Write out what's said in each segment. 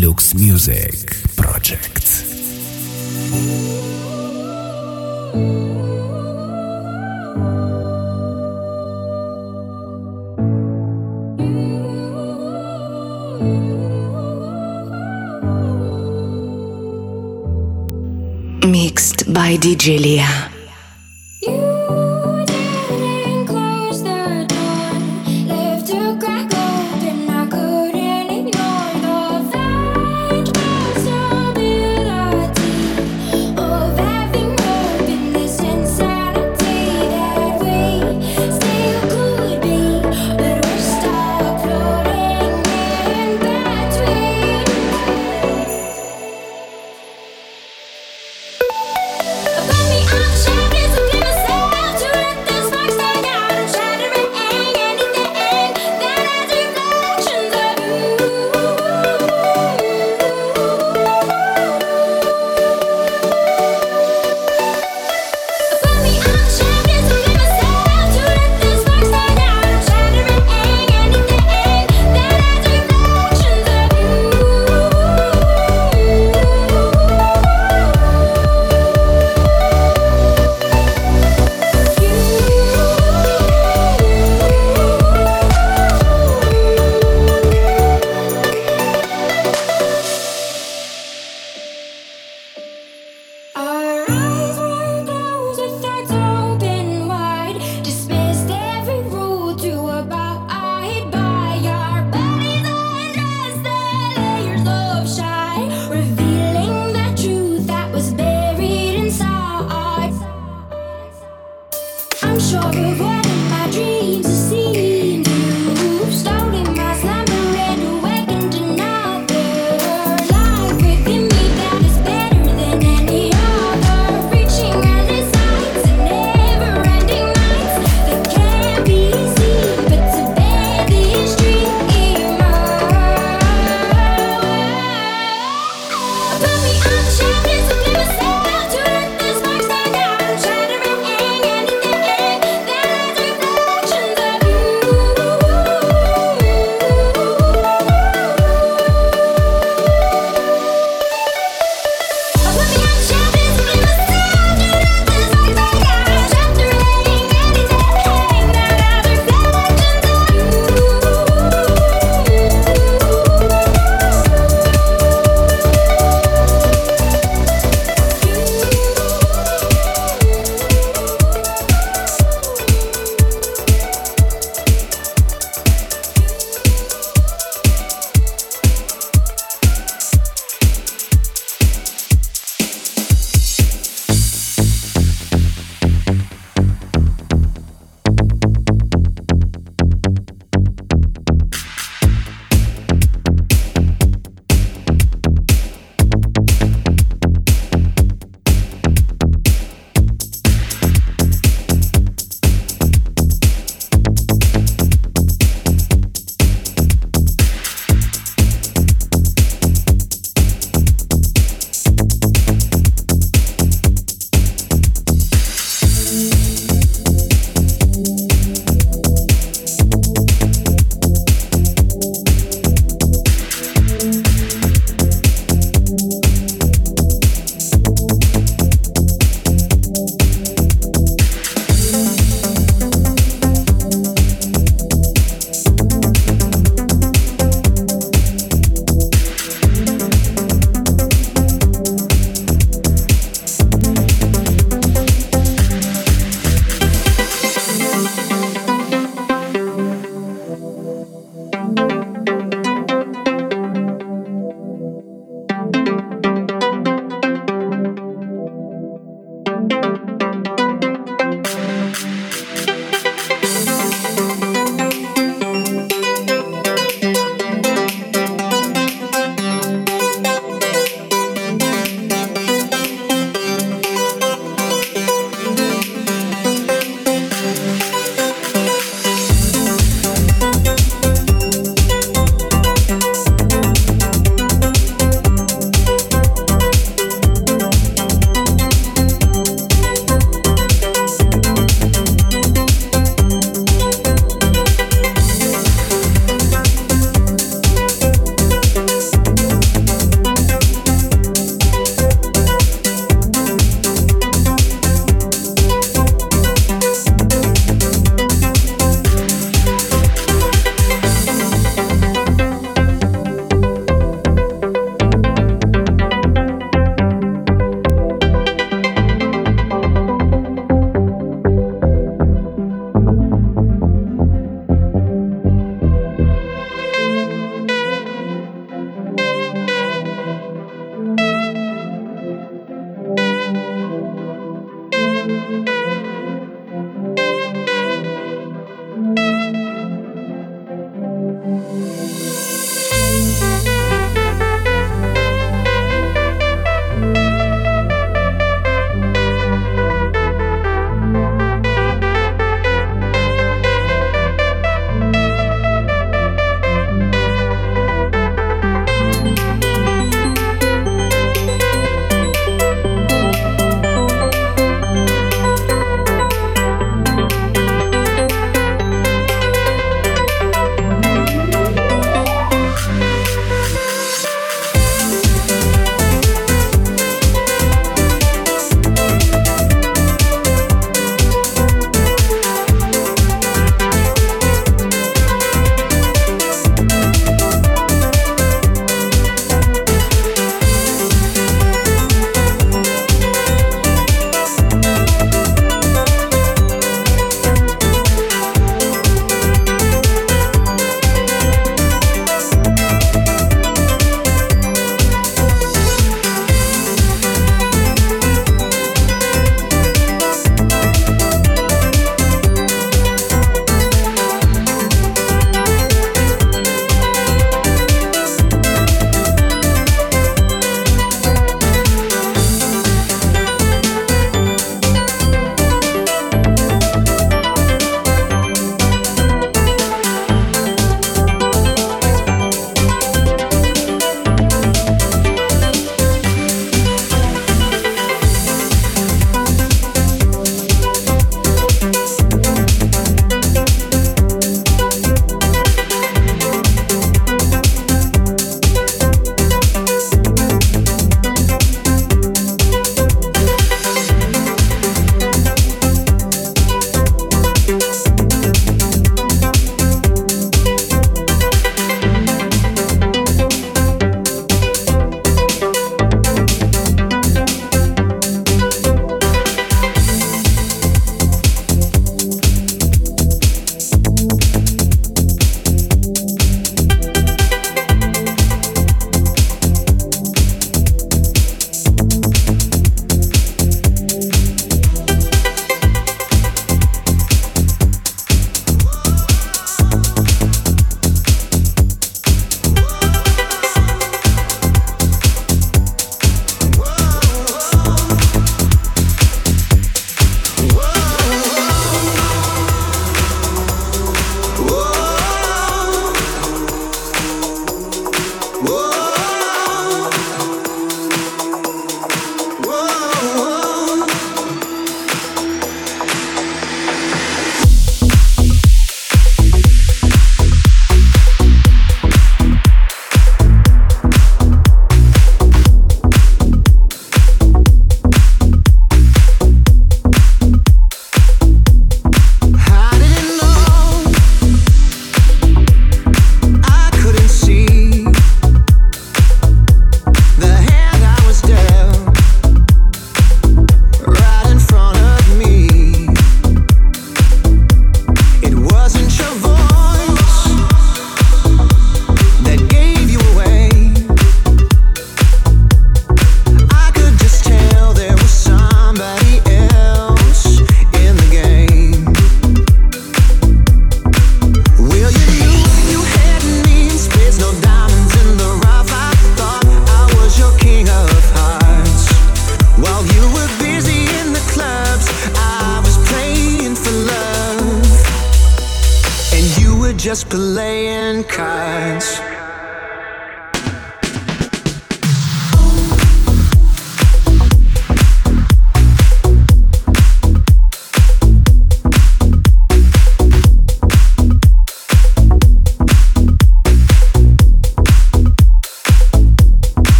Luxe Music Project. Mixed by DJ Liya.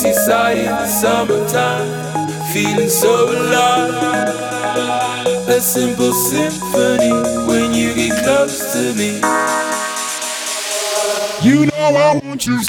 Seaside in the summertime. Feeling so alive. A simple symphony when you get close to me. You know I want. You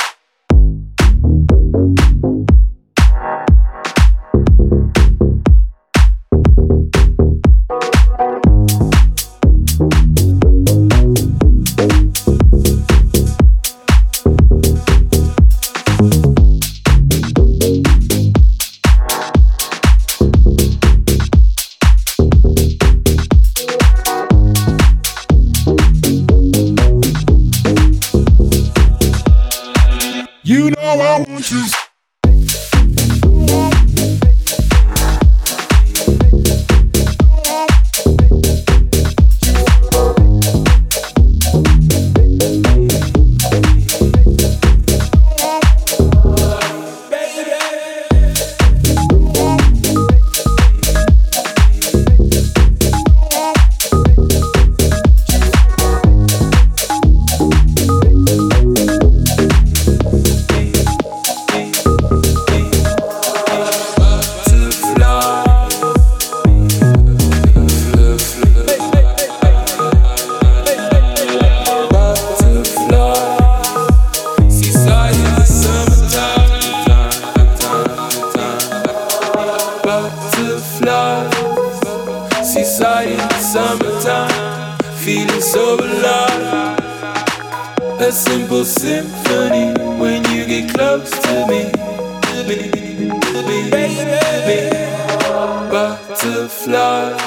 butterflies.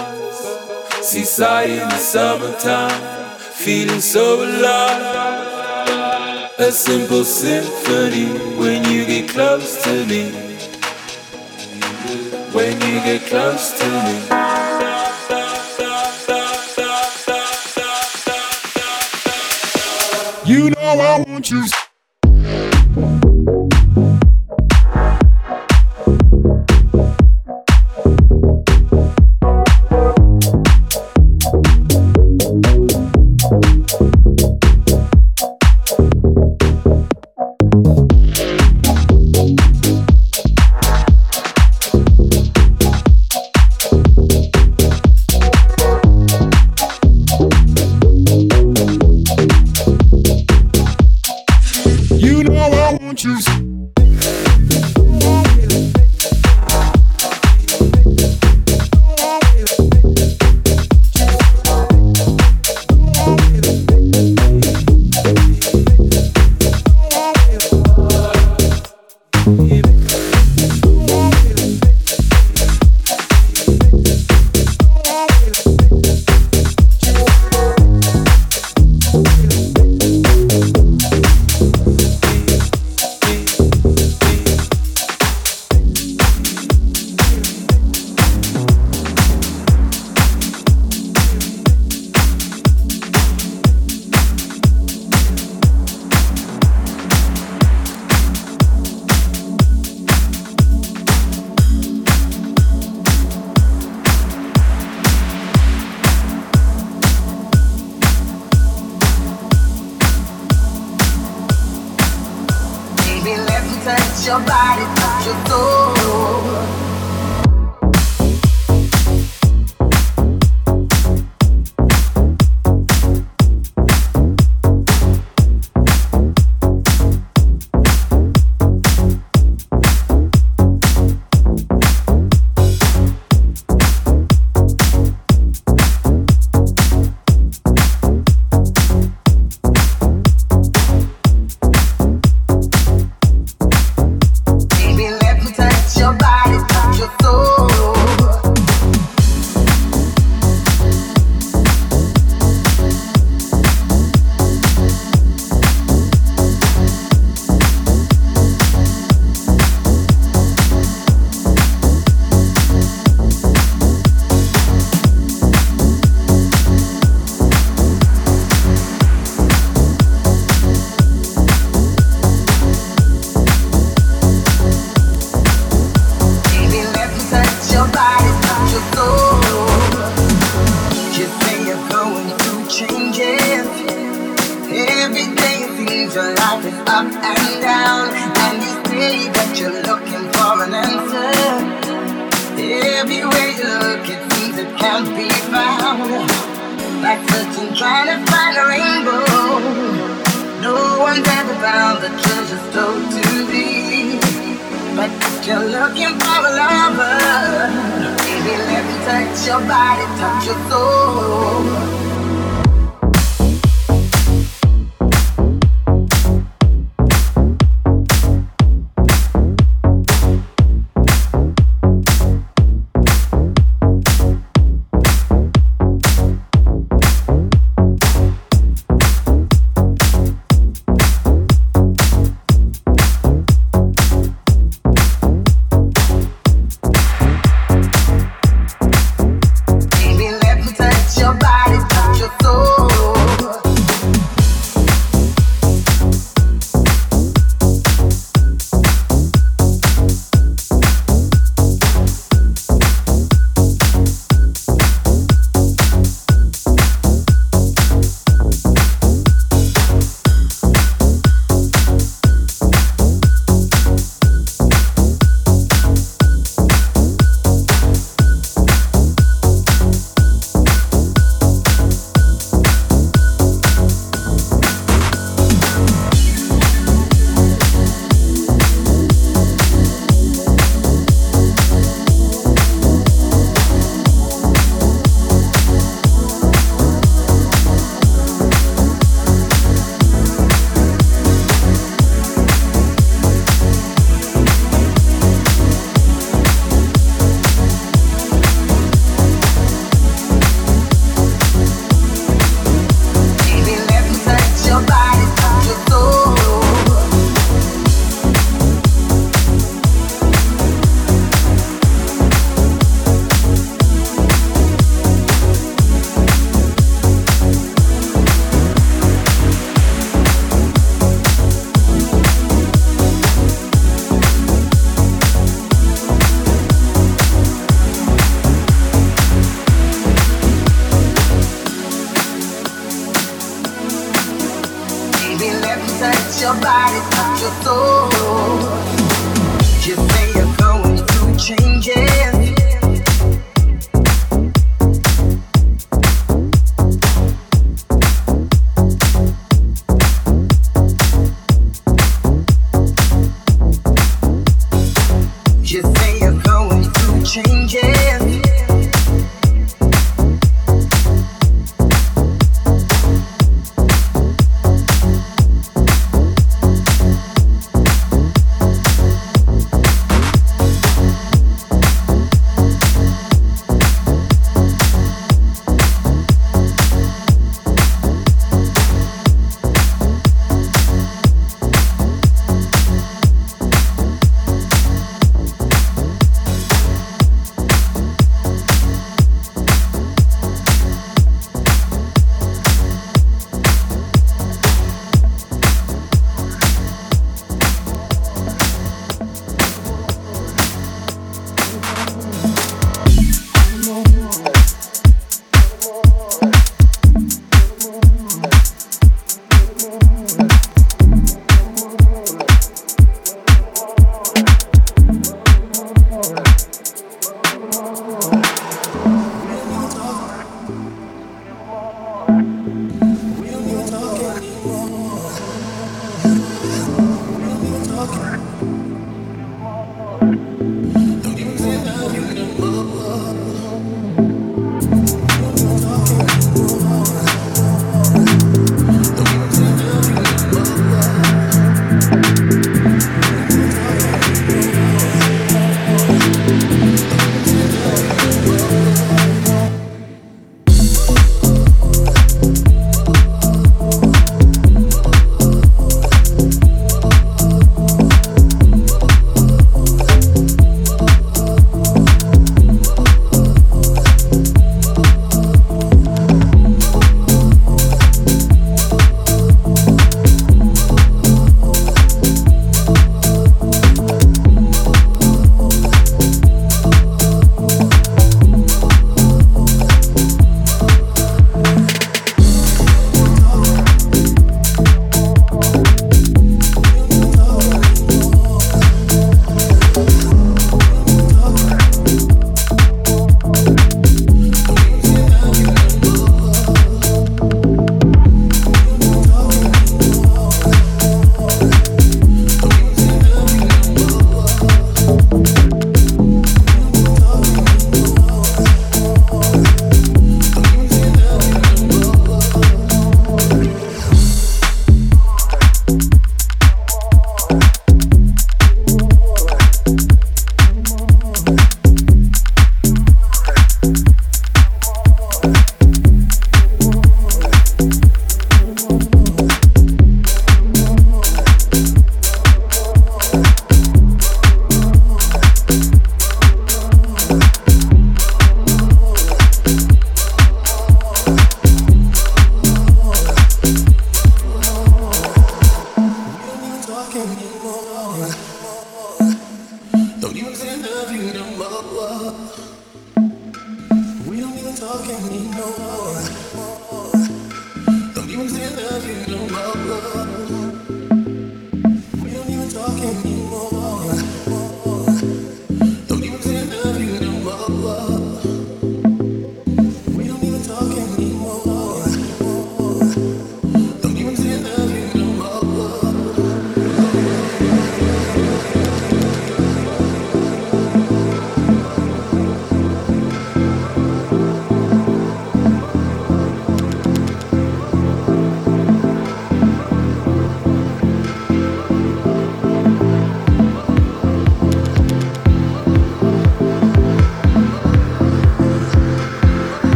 Seaside in the summertime, feeling so alive. A simple symphony when you get close to me. When you get close to me. You know I want you. You